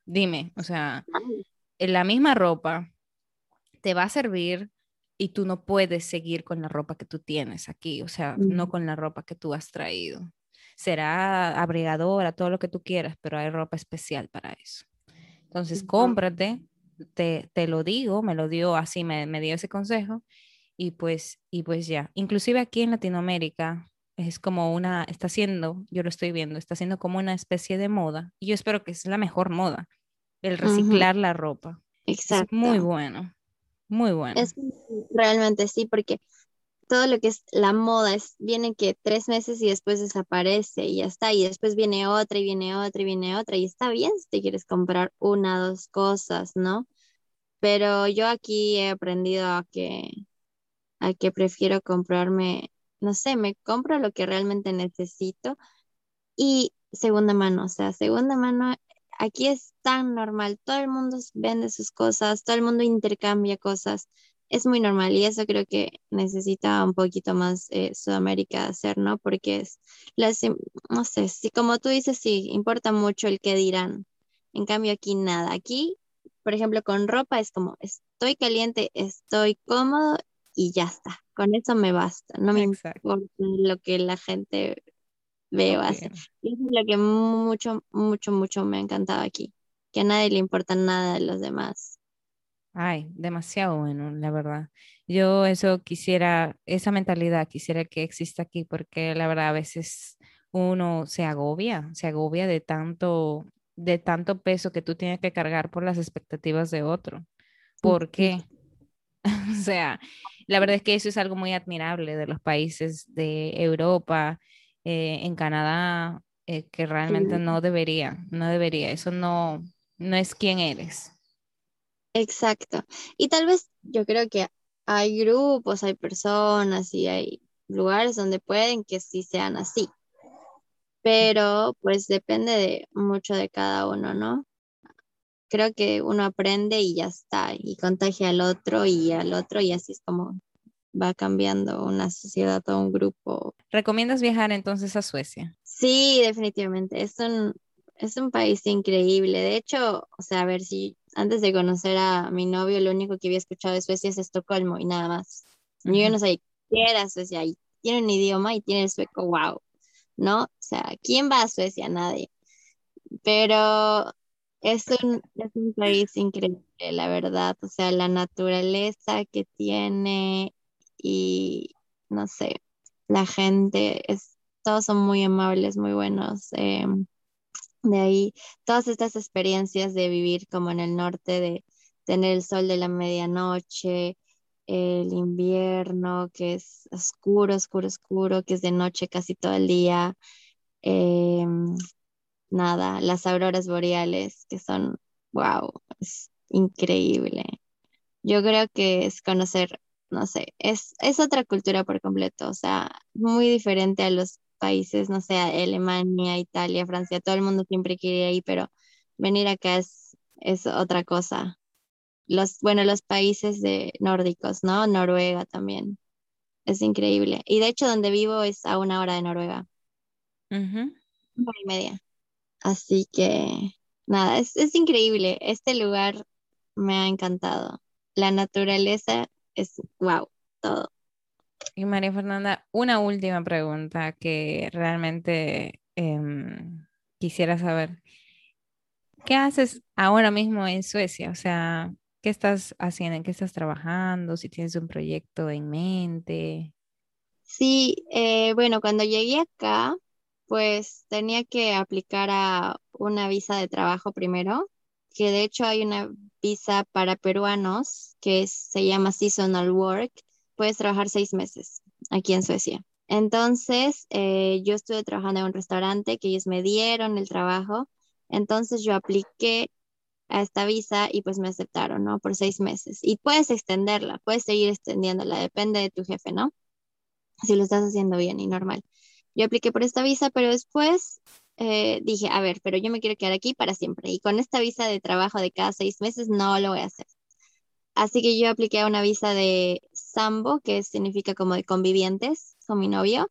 dime, o sea, la misma ropa te va a servir y tú no puedes seguir con la ropa que tú tienes aquí, o sea, no con la ropa que tú has traído será abrigadora, todo lo que tú quieras, pero hay ropa especial para eso. Entonces, cómprate, te, te lo digo, me lo dio así, me, me, dio ese consejo y pues, y pues ya. Inclusive aquí en Latinoamérica es como una, está haciendo, yo lo estoy viendo, está haciendo como una especie de moda y yo espero que es la mejor moda, el reciclar la ropa. Exacto. Es muy bueno, muy bueno. Es realmente sí, porque todo lo que es la moda es, viene que tres meses y después desaparece y ya está, y después viene otra y viene otra y viene otra, y está bien si te quieres comprar una dos cosas, ¿no? Pero yo aquí he aprendido a que, a que prefiero comprarme, no sé, me compro lo que realmente necesito y segunda mano, o sea, segunda mano aquí es tan normal, todo el mundo vende sus cosas, todo el mundo intercambia cosas es muy normal y eso creo que necesita un poquito más eh, Sudamérica hacer, ¿no? Porque es, las, no sé, si como tú dices, sí, importa mucho el que dirán. En cambio aquí nada. Aquí, por ejemplo, con ropa es como, estoy caliente, estoy cómodo y ya está. Con eso me basta. No me importa lo que la gente ve o hace. Y eso es lo que mucho, mucho, mucho me ha encantado aquí. Que a nadie le importa nada de los demás. Ay, demasiado bueno, la verdad. Yo eso quisiera, esa mentalidad quisiera que exista aquí porque la verdad a veces uno se agobia, se agobia de tanto, de tanto peso que tú tienes que cargar por las expectativas de otro. ¿Por qué? o sea, la verdad es que eso es algo muy admirable de los países de Europa, eh, en Canadá, eh, que realmente no debería, no debería, eso no, no es quien eres. Exacto. Y tal vez yo creo que hay grupos, hay personas y hay lugares donde pueden que sí sean así. Pero pues depende de mucho de cada uno, ¿no? Creo que uno aprende y ya está, y contagia al otro y al otro, y así es como va cambiando una sociedad o un grupo. ¿Recomiendas viajar entonces a Suecia? Sí, definitivamente. Es un, es un país increíble. De hecho, o sea, a ver si antes de conocer a mi novio, lo único que había escuchado de Suecia es Estocolmo y nada más. Yo no sabía qué era Suecia y tiene un idioma y tiene el sueco, wow, ¿no? O sea, ¿quién va a Suecia? Nadie. Pero es un, es un país increíble, la verdad. O sea, la naturaleza que tiene y, no sé, la gente, es, todos son muy amables, muy buenos. Em, de ahí, todas estas experiencias de vivir como en el norte, de tener el sol de la medianoche, el invierno, que es oscuro, oscuro, oscuro, que es de noche casi todo el día. Em, nada, las auroras boreales, que son, wow, es increíble. Yo creo que es conocer, no sé, es, es otra cultura por completo, o sea, muy diferente a los países, no sé, Alemania, Italia, Francia, todo el mundo siempre quiere ir ahí, pero venir acá es, es otra cosa. Los, bueno, los países de nórdicos, ¿no? Noruega también. Es increíble. Y de hecho, donde vivo es a una hora de Noruega. Una hora y media. Así que, nada, es, es increíble. Este lugar me ha encantado. La naturaleza es wow, todo. Y María Fernanda, una última pregunta que realmente em, quisiera saber. ¿Qué haces ahora mismo en Suecia? O sea, ¿qué estás haciendo? ¿En qué estás trabajando? Si tienes un proyecto en mente. Sí, eh, bueno, cuando llegué acá, pues tenía que aplicar a una visa de trabajo primero, que de hecho hay una visa para peruanos que se llama Seasonal Work. Puedes trabajar seis meses aquí en Suecia. Entonces, eh, yo estuve trabajando en un restaurante que ellos me dieron el trabajo. Entonces, yo apliqué a esta visa y pues me aceptaron, ¿no? Por seis meses. Y puedes extenderla, puedes seguir extendiéndola, depende de tu jefe, ¿no? Si lo estás haciendo bien y normal. Yo apliqué por esta visa, pero después eh, dije, a ver, pero yo me quiero quedar aquí para siempre. Y con esta visa de trabajo de cada seis meses no lo voy a hacer. Así que yo apliqué una visa de Sambo, que significa como de convivientes con mi novio.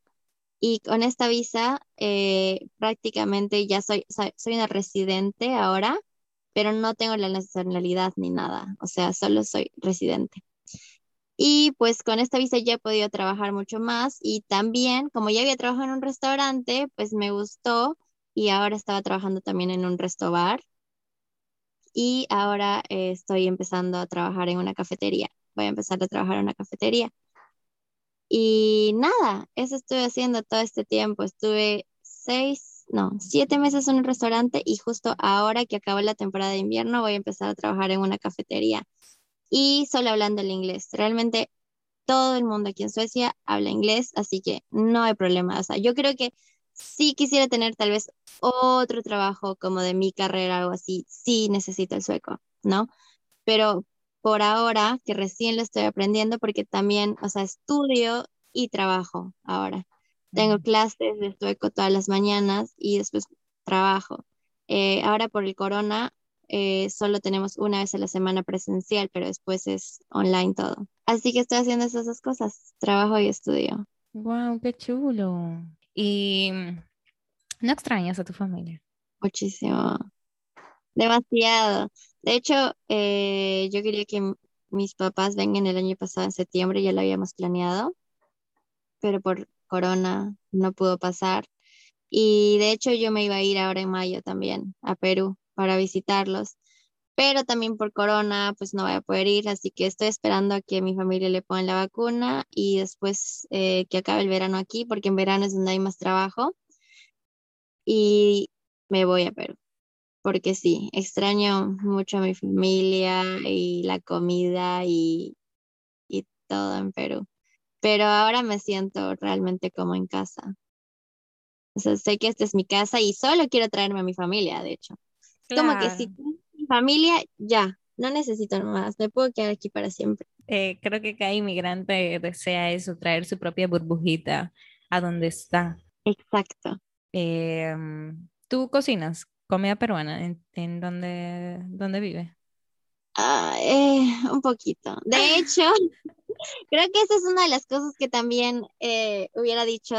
Y con esta visa eh, prácticamente ya soy, soy una residente ahora, pero no tengo la nacionalidad ni nada. O sea, solo soy residente. Y pues con esta visa ya he podido trabajar mucho más y también, como ya había trabajado en un restaurante, pues me gustó y ahora estaba trabajando también en un resto bar y ahora eh, estoy empezando a trabajar en una cafetería. Voy a empezar a trabajar en una cafetería. Y nada, eso estuve haciendo todo este tiempo. Estuve seis, no, siete meses en un restaurante y justo ahora que acabó la temporada de invierno voy a empezar a trabajar en una cafetería y solo hablando el inglés. Realmente todo el mundo aquí en Suecia habla inglés, así que no hay problema. O sea, yo creo que si quisiera tener tal vez otro trabajo como de mi carrera o algo así, sí necesito el sueco, ¿no? Pero por ahora, que recién lo estoy aprendiendo, porque también, o sea, estudio y trabajo ahora. Tengo clases de sueco todas las mañanas y después trabajo. Eh, ahora por el corona eh, solo tenemos una vez a la semana presencial, pero después es online todo. Así que estoy haciendo esas dos cosas, trabajo y estudio. ¡Wow! ¡Qué chulo! ¿Y no extrañas a tu familia? Muchísimo. Demasiado. De hecho, eh, yo quería que mis papás vengan el año pasado en septiembre, ya lo habíamos planeado, pero por corona no pudo pasar. Y de hecho yo me iba a ir ahora en mayo también a Perú para visitarlos. Pero también por corona, pues no voy a poder ir, así que estoy esperando a que mi familia le ponga la vacuna y después eh, que acabe el verano aquí, porque en verano es donde hay más trabajo. Y me voy a Perú, porque sí, extraño mucho a mi familia y la comida y, y todo en Perú. Pero ahora me siento realmente como en casa. O sea, sé que esta es mi casa y solo quiero traerme a mi familia, de hecho. Como que si mi familia, ya, no necesito más, me puedo quedar aquí para siempre. Eh, creo que cada inmigrante desea eso, traer su propia burbujita a donde está. Exacto. Em, ¿Tú cocinas comida peruana? ¿En, en dónde, dónde vive? Ah, eh, un poquito. De hecho, creo que esa es una de las cosas que también eh, hubiera dicho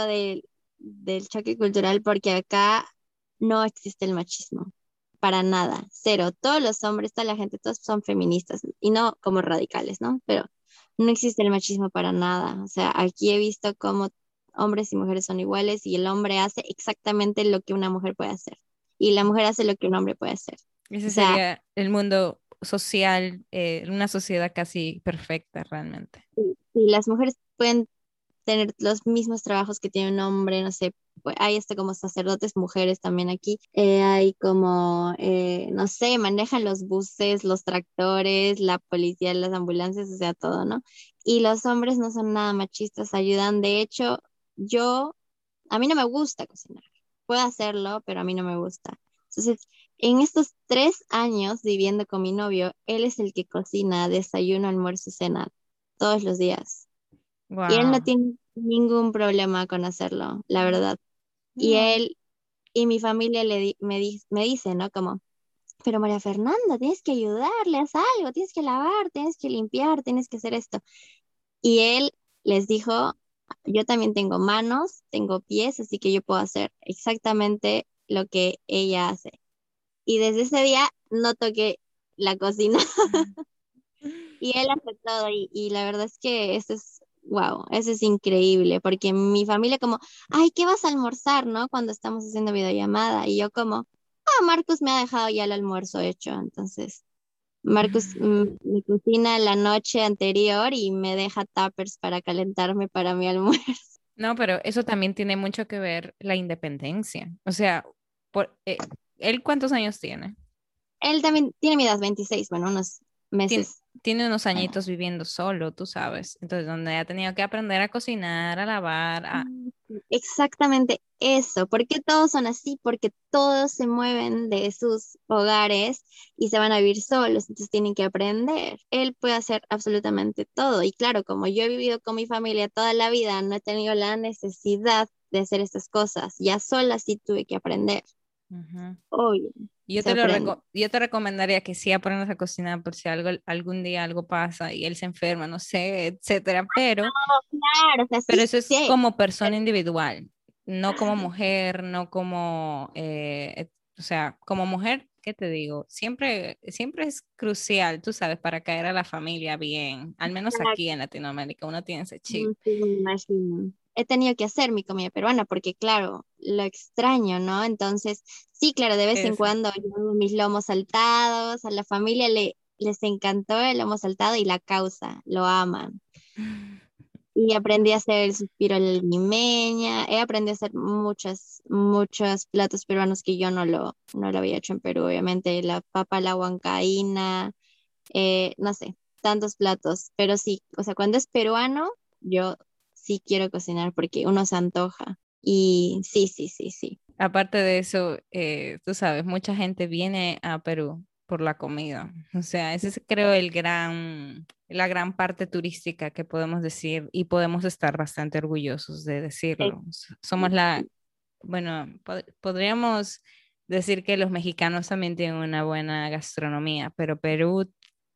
del choque cultural, porque acá no existe el machismo para nada, cero. Todos los hombres, toda la gente, todos son feministas y no como radicales, ¿no? Pero no existe el machismo para nada. O sea, aquí he visto cómo hombres y mujeres son iguales y el hombre hace exactamente lo que una mujer puede hacer y la mujer hace lo que un hombre puede hacer. Ese sería el mundo social, eh, una sociedad casi perfecta realmente. Sí, las mujeres pueden tener los mismos trabajos que tiene un hombre, no sé, pues, hay este como sacerdotes mujeres también aquí, eh, hay como, eh, no sé, manejan los buses, los tractores, la policía, las ambulancias, o sea, todo, ¿no? Y los hombres no son nada machistas, ayudan, de hecho, yo, a mí no me gusta cocinar, puedo hacerlo, pero a mí no me gusta. Entonces, en estos tres años viviendo con mi novio, él es el que cocina desayuno, almuerzo y cena todos los días. Y él no tiene ningún problema con hacerlo, la verdad. Y él y mi familia le me, me dice, ¿no? Como, pero María Fernanda, tienes que ayudarle, haz algo, tienes que lavar, tienes que limpiar, tienes que hacer esto. Y él les dijo, yo también tengo manos, tengo pies, así que yo puedo hacer exactamente lo que ella hace. Y desde ese día no toqué la cocina. y él hace todo y, y la verdad es que eso es wow, eso es increíble, porque mi familia como, ay, ¿qué vas a almorzar, no? Cuando estamos haciendo videollamada, y yo como, ah, Marcus me ha dejado ya el almuerzo hecho, entonces, Marcus mm, me cocina la noche anterior y me deja tuppers para calentarme para mi almuerzo. No, pero eso también tiene mucho que ver la independencia, o sea, por, eh, ¿él cuántos años tiene? Él también tiene mi edad, 26, bueno, unos meses tiene unos añitos viviendo solo, tú sabes. Entonces, donde ha tenido que aprender a cocinar, a lavar. A... Mm, exactamente eso. ¿Por qué todos son así? Porque todos se mueven de sus hogares y se van a vivir solos, entonces tienen que aprender. Él puede hacer absolutamente todo. Y claro, como yo he vivido con mi familia toda la vida, no he tenido la necesidad de hacer estas cosas. Ya sola sí tuve que aprender. Yo te, lo yo te recomendaría que sí aprendas a cocinar por si algo, algún día algo pasa y él se enferma, no sé, etcétera, pero, pero eso es como persona individual, no como mujer, no como, eh, o sea, como mujer, ¿qué te digo? Siempre, siempre es crucial, tú sabes, para caer a la familia bien, al menos aquí en Latinoamérica, uno tiene ese chip he tenido que hacer mi comida peruana porque, claro, lo extraño, ¿no? Entonces, sí, claro, de vez en cuando yo hago mis lomos saltados, a la familia le, les encantó el lomo saltado y la causa, lo aman. Y aprendí a hacer el suspiro la limeña, he aprendido a hacer muchos, muchos platos peruanos que yo no lo, no lo había hecho en Perú, obviamente, la papa la huancaína, eh, no sé, tantos platos, pero sí, o sea, cuando es peruano, yo sí quiero cocinar porque uno se antoja. Y sí, sí, sí, sí. Aparte de eso, eh, tú sabes, mucha gente viene a Perú por la comida. O sea, ese es creo el gran, la gran parte turística que podemos decir y podemos estar bastante orgullosos de decirlo. Somos la, bueno, podríamos decir que los mexicanos también tienen una buena gastronomía, pero Perú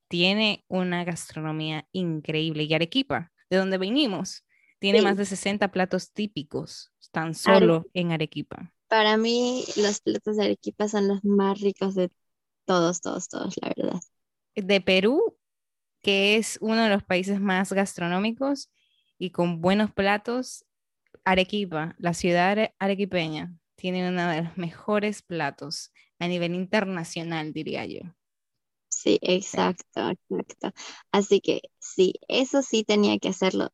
tiene una gastronomía increíble. Y Arequipa, de donde venimos, tiene más de 60 platos típicos, tan solo en Arequipa. Para mí, los platos de Arequipa son los más ricos de todos, todos, todos, la verdad. De Perú, que es uno de los países más gastronómicos y con buenos platos, Arequipa, la ciudad arequipeña, tiene uno de los mejores platos a nivel internacional, diría yo. Sí, exacto, exacto. Así que sí, eso sí tenía que hacerlo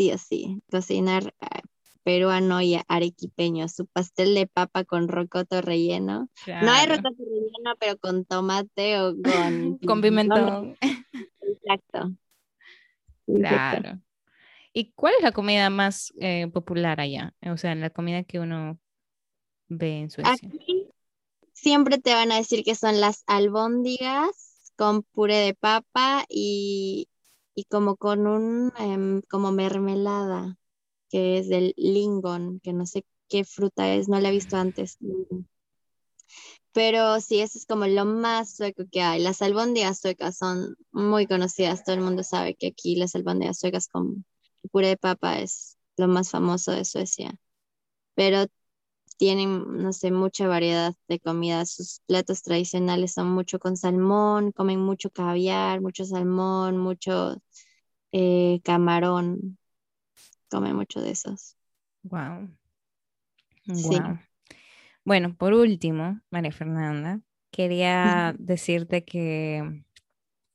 sí así, cocinar ah, peruano y arequipeño, su pastel de papa con rocoto relleno. No hay rocoto relleno, pero con tomate o con... con pimentón. Exacto. Claro. ¿Y cuál es la comida más eh, popular allá? O sea, la comida que uno ve en Suecia. Aquí siempre te van a decir que son las albóndigas con puré de papa y y como con un, em, como mermelada, que es del lingon, que no sé qué fruta es, no la he visto antes. Pero sí, eso es como lo más sueco que hay. Las albóndigas suecas son muy conocidas, todo el mundo sabe que aquí las albóndigas suecas con puré de papa es lo más famoso de Suecia. Pero tienen, no sé, mucha variedad de comida. Sus platos tradicionales son mucho con salmón, comen mucho caviar, mucho salmón, mucho eh, camarón. Comen mucho de esos. Wow. Wow. Bueno, por último, María Fernanda, quería decirte que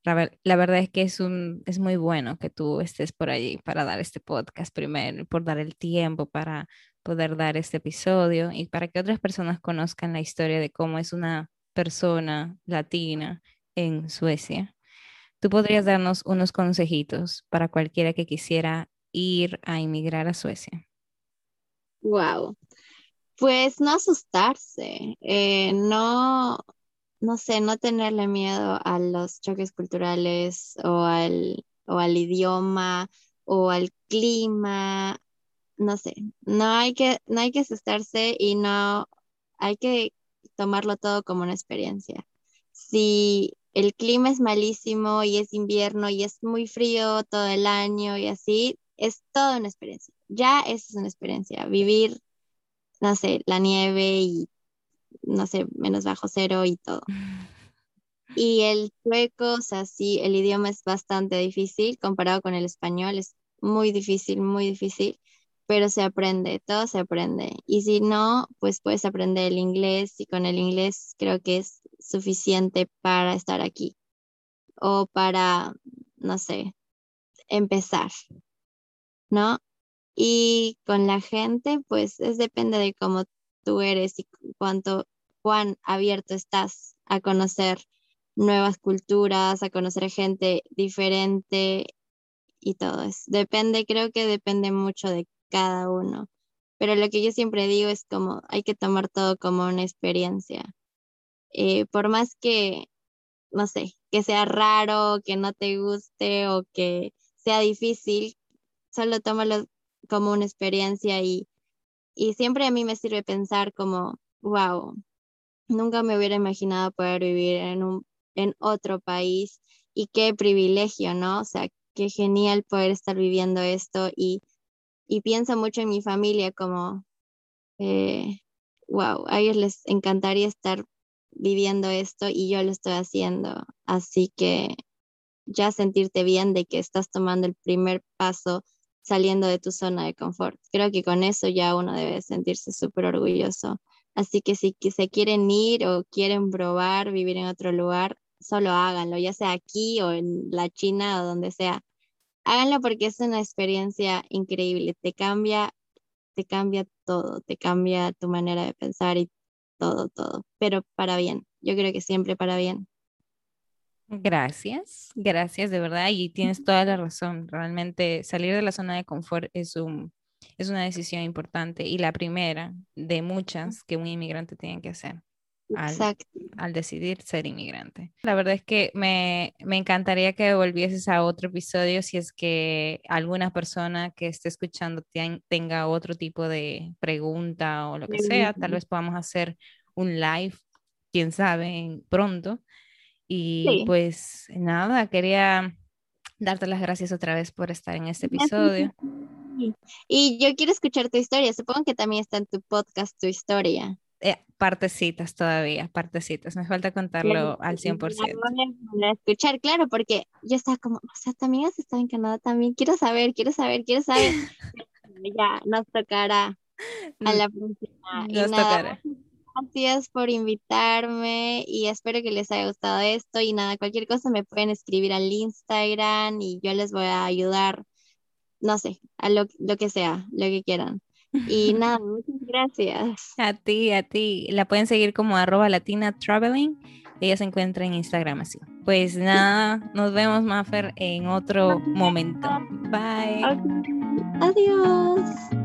la, verdad es que es, un, es muy bueno que tú estés por allí para dar este podcast primero, por dar el tiempo para poder dar este episodio y para que otras personas conozcan la historia de cómo es una persona latina en Suecia. ¿Tú podrías darnos unos consejitos para cualquiera que quisiera ir a inmigrar a Suecia? Wow. Pues no asustarse, eh, no, no sé, no tenerle miedo a los choques culturales o al, o al idioma o al clima, no sé, no hay que, no hay que asustarse y no hay que tomarlo todo como una experiencia. Si el clima es malísimo y es invierno y es muy frío todo el año y así, es toda una experiencia. Ya eso es una experiencia, vivir, no sé, la nieve y no sé, menos bajo cero y todo. Y el sueco, o sea, sí, el idioma es bastante difícil comparado con el español, es muy difícil, muy difícil, pero se aprende, todo se aprende. Y si no, pues puedes aprender el inglés y con el inglés creo que es suficiente para estar aquí o para, no sé, empezar, ¿no? Y con la gente, pues es depende de cómo tú eres y cuánto, cuán abierto estás a conocer nuevas culturas, a conocer gente diferente y todo eso. Depende, creo que depende mucho de cada uno. Pero lo que yo siempre digo es como hay que tomar todo como una experiencia. Eh, por más que, no sé, que sea raro, que no te guste o que sea difícil, solo tómalo como una experiencia y y siempre a mí me sirve pensar como, wow, nunca me hubiera imaginado poder vivir en, un, en otro país y qué privilegio, ¿no? O sea, qué genial poder estar viviendo esto y, y pienso mucho en mi familia como, eh, wow, a ellos les encantaría estar viviendo esto y yo lo estoy haciendo. Así que ya sentirte bien de que estás tomando el primer paso saliendo de tu zona de confort. Creo que con eso ya uno debe sentirse súper orgulloso. Así que si se quieren ir o quieren probar vivir en otro lugar, solo háganlo, ya sea aquí o en la China o donde sea. Háganlo porque es una experiencia increíble, te cambia, te cambia todo, te cambia tu manera de pensar y todo, todo, pero para bien. Yo creo que siempre para bien. Gracias, gracias de verdad y tienes toda la razón. Realmente salir de la zona de confort es un es una decisión importante y la primera de muchas que un inmigrante tiene que hacer al, al, decidir ser inmigrante. La verdad es que me, me, encantaría que volvieses a otro episodio si es que alguna persona que esté escuchando tenga otro tipo de pregunta o lo que sea. Tal vez podamos hacer un live, quién sabe, pronto y pues nada, quería darte las gracias otra vez por estar en este episodio. Y yo quiero escuchar tu historia. Supongo que también está en tu podcast tu historia. Eh, partecitas todavía, partecitas. Me falta contarlo al 100%. A escuchar, claro, porque yo estaba como, o sea, también has estado en Canadá también. Quiero saber, quiero saber, quiero saber. ya nos tocará a la próxima. Nos tocará gracias por invitarme y espero que les haya gustado esto. Y nada, cualquier cosa me pueden escribir al Instagram y yo les voy a ayudar, no sé, a lo, que sea, lo que quieran. Y nada, muchas gracias. A ti, a ti. La pueden seguir como arroba latina traveling. Ella se encuentra en Instagram así. Pues nada, nos vemos, Maffer, en otro momento. Bye. Adiós.